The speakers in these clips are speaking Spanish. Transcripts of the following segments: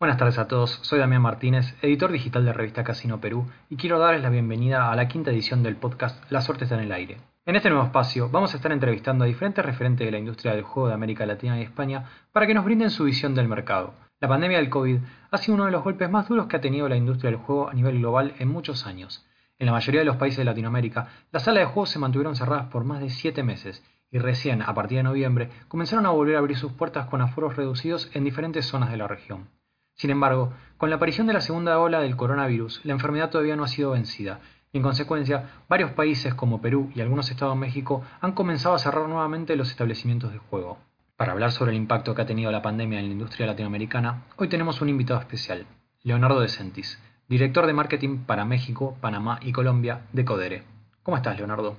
Buenas tardes a todos, soy Damián Martínez, editor digital de revista Casino Perú, y quiero darles la bienvenida a la quinta edición del podcast La suerte está en el aire. En este nuevo espacio vamos a estar entrevistando a diferentes referentes de la industria del juego de América Latina y España para que nos brinden su visión del mercado. La pandemia del COVID ha sido uno de los golpes más duros que ha tenido la industria del juego a nivel global en muchos años. En la mayoría de los países de Latinoamérica, las salas de juegos se mantuvieron cerradas por más de 7 meses y recién, a partir de noviembre, comenzaron a volver a abrir sus puertas con aforos reducidos en diferentes zonas de la región. Sin embargo, con la aparición de la segunda ola del coronavirus, la enfermedad todavía no ha sido vencida, y en consecuencia, varios países como Perú y algunos estados de México han comenzado a cerrar nuevamente los establecimientos de juego. Para hablar sobre el impacto que ha tenido la pandemia en la industria latinoamericana, hoy tenemos un invitado especial, Leonardo De Sentis, director de marketing para México, Panamá y Colombia de Codere. ¿Cómo estás, Leonardo?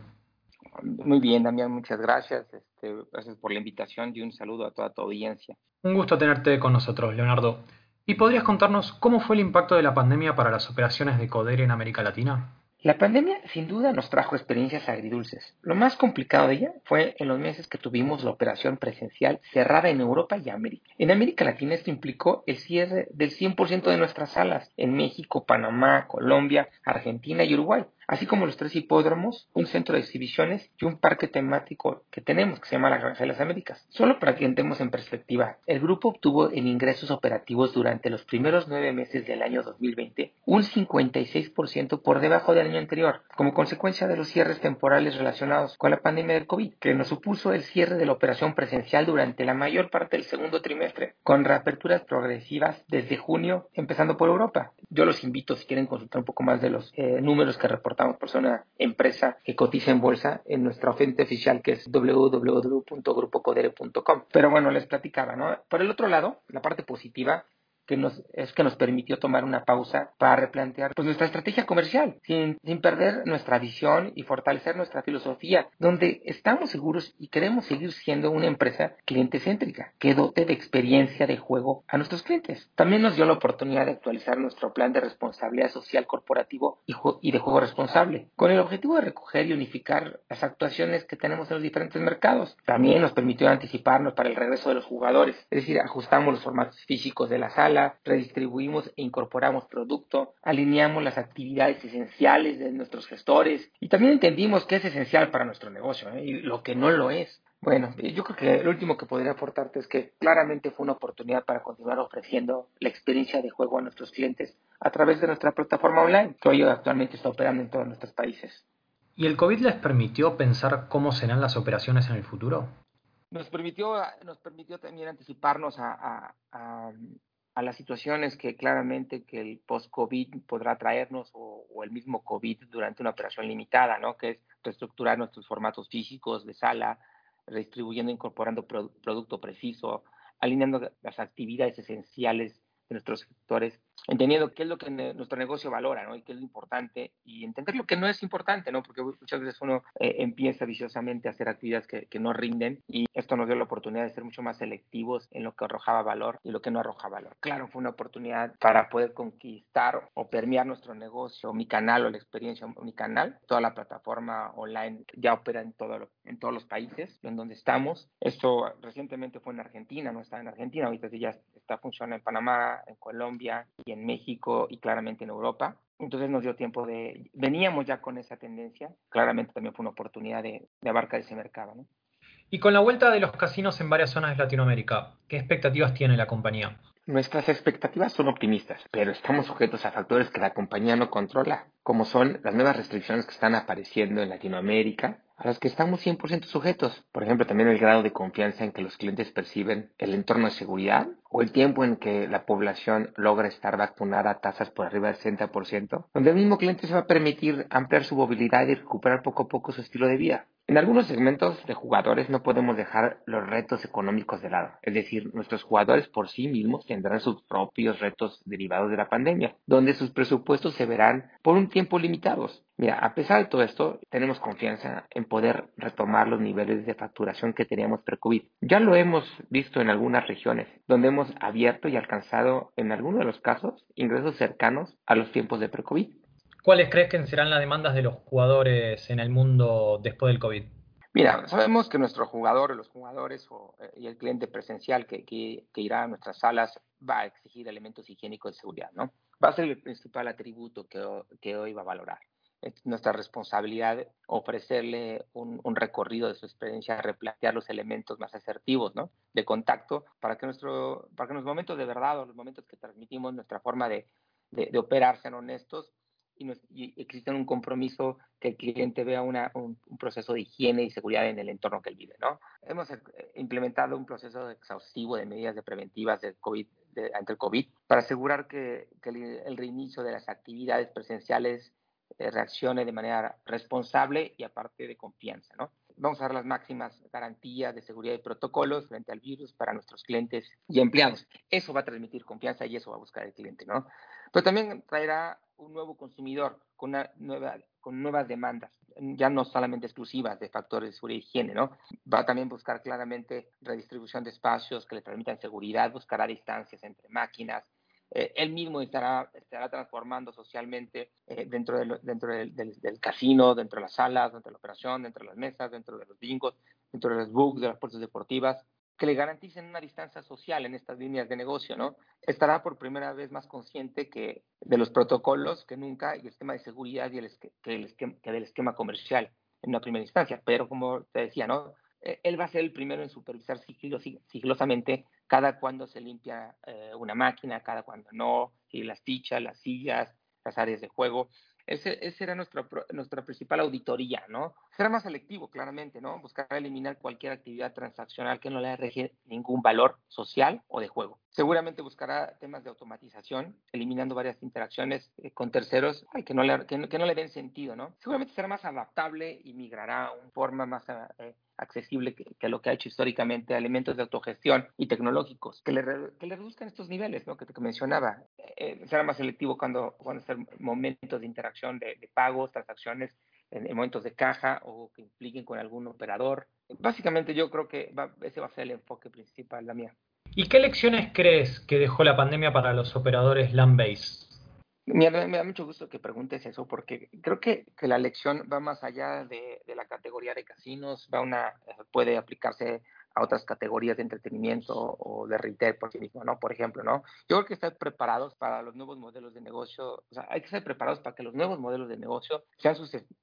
Muy bien, Damián, muchas gracias. Este, gracias por la invitación y un saludo a toda tu audiencia. Un gusto tenerte con nosotros, Leonardo. ¿Y podrías contarnos cómo fue el impacto de la pandemia para las operaciones de Codere en América Latina? La pandemia sin duda nos trajo experiencias agridulces. Lo más complicado de ella fue en los meses que tuvimos la operación presencial cerrada en Europa y América. En América Latina esto implicó el cierre del 100% de nuestras salas en México, Panamá, Colombia, Argentina y Uruguay así como los tres hipódromos, un centro de exhibiciones y un parque temático que tenemos que se llama la Granja de las Américas. Solo para que entremos en perspectiva, el grupo obtuvo en ingresos operativos durante los primeros nueve meses del año 2020 un 56% por debajo del año anterior, como consecuencia de los cierres temporales relacionados con la pandemia del COVID, que nos supuso el cierre de la operación presencial durante la mayor parte del segundo trimestre, con reaperturas progresivas desde junio, empezando por Europa. Yo los invito, si quieren consultar un poco más de los eh, números que reportamos por una empresa que cotiza en bolsa en nuestra fuente oficial que es www.grupocodere.com. Pero bueno, les platicaba, ¿no? Por el otro lado, la parte positiva es que nos permitió tomar una pausa para replantear pues, nuestra estrategia comercial, sin, sin perder nuestra visión y fortalecer nuestra filosofía, donde estamos seguros y queremos seguir siendo una empresa cliente céntrica, que dote de experiencia de juego a nuestros clientes. También nos dio la oportunidad de actualizar nuestro plan de responsabilidad social corporativo y, y de juego responsable, con el objetivo de recoger y unificar las actuaciones que tenemos en los diferentes mercados. También nos permitió anticiparnos para el regreso de los jugadores, es decir, ajustamos los formatos físicos de la sala, redistribuimos e incorporamos producto, alineamos las actividades esenciales de nuestros gestores y también entendimos qué es esencial para nuestro negocio ¿eh? y lo que no lo es. Bueno, yo creo que lo último que podría aportarte es que claramente fue una oportunidad para continuar ofreciendo la experiencia de juego a nuestros clientes a través de nuestra plataforma online, que hoy actualmente está operando en todos nuestros países. ¿Y el COVID les permitió pensar cómo serán las operaciones en el futuro? Nos permitió, nos permitió también anticiparnos a, a las situaciones que claramente que el post-COVID podrá traernos o, el mismo COVID durante una operación limitada, ¿no? Que es reestructurar nuestros formatos físicos de sala, redistribuyendo, incorporando producto preciso, alineando las actividades esenciales de nuestros sectores entendiendo qué es lo que nuestro negocio valora, ¿no? Y qué es lo importante y entender lo que no es importante, ¿no? Porque muchas veces uno eh, empieza viciosamente a hacer actividades que, que, no rinden y esto nos dio la oportunidad de ser mucho más selectivos en lo que arrojaba valor y lo que no arroja valor. Claro, fue una oportunidad para poder conquistar o permear nuestro negocio, mi canal o la experiencia, mi canal, toda la plataforma online ya opera en, todo en todos los países en donde estamos. Esto recientemente fue en Argentina, no está en Argentina, ahorita ya está funcionando en Panamá, en Colombia y en México y claramente en Europa. Entonces nos dio tiempo de, veníamos ya con esa tendencia, claramente también fue una oportunidad de, de abarcar ese mercado. ¿no? Y con la vuelta de los casinos en varias zonas de Latinoamérica, ¿qué expectativas tiene la compañía? Nuestras expectativas son optimistas, pero estamos sujetos a factores que la compañía no controla, como son las nuevas restricciones que están apareciendo en Latinoamérica, a las que estamos 100% sujetos. Por ejemplo, también el grado de confianza en que los clientes perciben el entorno de seguridad o el tiempo en que la población logra estar vacunada a tasas por arriba del 60%, donde el mismo cliente se va a permitir ampliar su movilidad y recuperar poco a poco su estilo de vida. En algunos segmentos de jugadores no podemos dejar los retos económicos de lado, es decir, nuestros jugadores por sí mismos tendrán sus propios retos derivados de la pandemia, donde sus presupuestos se verán por un tiempo limitados. Mira, a pesar de todo esto, tenemos confianza en poder retomar los niveles de facturación que teníamos pre-COVID. Ya lo hemos visto en algunas regiones, donde hemos abierto y alcanzado, en algunos de los casos, ingresos cercanos a los tiempos de pre-COVID. ¿Cuáles crees que serán las demandas de los jugadores en el mundo después del COVID? Mira, sabemos que nuestro jugador, los jugadores o, eh, y el cliente presencial que, que, irá a nuestras salas va a exigir elementos higiénicos de seguridad, ¿no? Va a ser el principal atributo que, que hoy va a valorar. Es nuestra responsabilidad ofrecerle un, un, recorrido de su experiencia, replantear los elementos más asertivos, ¿no? De contacto para que, nuestro, para que los momentos de verdad o los momentos que transmitimos, nuestra forma de, de, de operar sean honestos y, existe un compromiso que el cliente vea una, un, proceso de higiene y seguridad en el entorno que él vive. ¿no? Hemos eh, implementado un proceso exhaustivo de medidas de preventivas COVID, ante el COVID para asegurar que, que el, reinicio de las actividades presenciales eh, reaccione de manera responsable y aparte de confianza. ¿no? Vamos a dar las máximas garantías de seguridad y protocolos frente al virus para nuestros clientes y empleados. Eso va a transmitir confianza y eso va a buscar el cliente, ¿no? Pero también traerá un nuevo consumidor con, una nueva, con nuevas demandas, ya no solamente exclusivas de factores de seguridad y higiene, ¿no? Va a también buscar claramente redistribución de espacios que le permitan seguridad, buscará distancias entre máquinas, eh, él mismo estará, estará transformando socialmente eh, dentro, dentro del, del, casino, dentro de las salas, dentro de la operación, dentro de las mesas, dentro de los bingos, dentro de los books, de las puertas deportivas que le garanticen una distancia social en estas líneas de negocio, ¿no? Estará por primera vez más consciente que de los protocolos que nunca y el esquema de seguridad y el, que, el esquema, que del esquema comercial en una primera instancia. Pero como te decía, ¿no? Eh, él va a ser el primero en supervisar sigilosamente cada cuando se limpia eh, una máquina, cada cuando no, y las fichas, las sillas, las áreas de juego. Ese, ese era nuestra, nuestra principal auditoría, ¿no? Será más selectivo, claramente, ¿no? Buscar eliminar cualquier actividad transaccional que no le arregle ningún valor social o de juego. Seguramente buscará temas de automatización, eliminando varias interacciones eh, con terceros que, no le, que, no, le den sentido, ¿no? Seguramente será más adaptable y migrará a una forma más eh, accesible que, lo que ha hecho históricamente a elementos de autogestión y tecnológicos que le, que le reduzcan estos niveles, ¿no? Que te mencionaba. Eh, será más selectivo cuando, cuando ser momentos de interacción de, de pagos, transacciones en, momentos de caja o que impliquen con algún operador. Básicamente yo creo que ese va a ser el enfoque principal, la mía. ¿Y qué lecciones crees que dejó la pandemia para los operadores land-based? Me, da mucho gusto que preguntes eso porque creo que, que la lección va más allá de, de, la categoría de casinos, va una, puede aplicarse a otras categorías de entretenimiento o de retail por sí mismo, ¿no? Por ejemplo, ¿no? Yo creo que estar preparados para los nuevos modelos de negocio, o sea, hay que estar preparados para que los nuevos modelos de negocio sean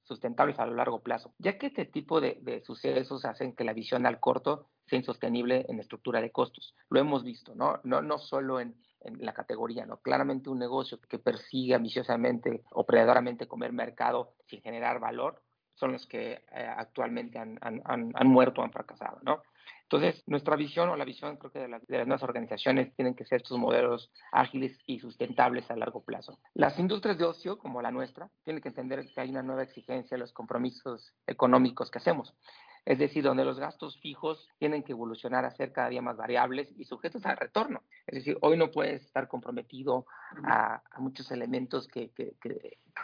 sustentables a lo largo plazo, ya que este tipo de, de sucesos hacen que la visión al corto sea insostenible en estructura de costos. Lo hemos visto, ¿no? No, no solo en, en la categoría, ¿no? Claramente un negocio que persigue ambiciosamente o predadoramente comer mercado sin generar valor son los que eh, actualmente han, han, han, muerto o han fracasado, ¿no? Entonces, nuestra visión o la visión creo que de, las nuevas organizaciones tienen que ser estos modelos ágiles y sustentables a largo plazo. Las industrias de ocio, como la nuestra, tienen que entender que hay una nueva exigencia de los compromisos económicos que hacemos. Es decir, donde los gastos fijos tienen que evolucionar a ser cada día más variables y sujetos al retorno. Es decir, hoy no puedes estar comprometido a, muchos elementos que, que,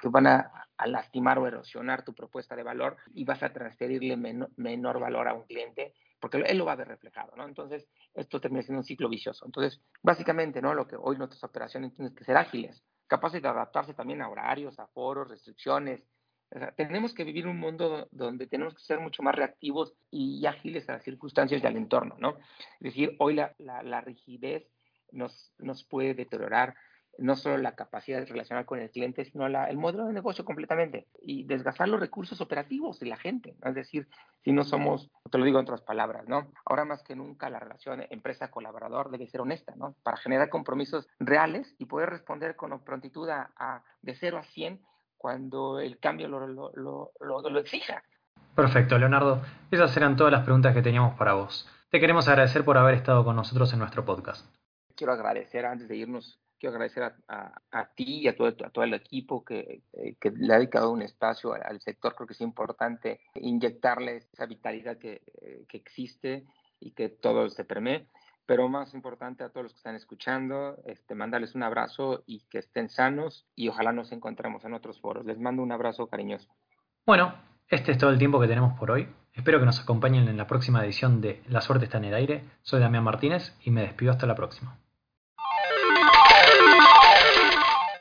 van a, a, lastimar o erosionar tu propuesta de valor y vas a transferirle menor valor a un cliente porque él lo va a ver reflejado, ¿no? Entonces, esto termina siendo un ciclo vicioso. Entonces, básicamente, ¿no? Lo que hoy nuestras operaciones tienen que ser ágiles, capaces de adaptarse también a horarios, a foros, restricciones. O sea, tenemos que vivir un mundo donde tenemos que ser mucho más reactivos y ágiles a las circunstancias y al entorno, ¿no? Es decir, hoy la, la, la rigidez nos, nos puede deteriorar no solo la capacidad de relacionar con el cliente, sino la, el modelo de negocio completamente y desgastar los recursos operativos de la gente. Es decir, si no somos, te lo digo en otras palabras, ¿no? Ahora más que nunca la relación empresa-colaborador debe ser honesta, ¿no? Para generar compromisos reales y poder responder con prontitud a, de 0 a 100 cuando el cambio lo, lo, lo, lo exija. Perfecto, Leonardo. Esas eran todas las preguntas que teníamos para vos. Te queremos agradecer por haber estado con nosotros en nuestro podcast. Quiero agradecer antes de irnos quiero agradecer a, ti y a todo, a todo el equipo que, eh, que, le ha dedicado un espacio al, sector. Creo que es importante inyectarle esa vitalidad que, eh, que existe y que todo se permee. Pero más importante a todos los que están escuchando, este, mandarles un abrazo y que estén sanos y ojalá nos encontremos en otros foros. Les mando un abrazo cariñoso. Bueno, este es todo el tiempo que tenemos por hoy. Espero que nos acompañen en la próxima edición de La suerte está en el aire. Soy Damián Martínez y me despido hasta la próxima.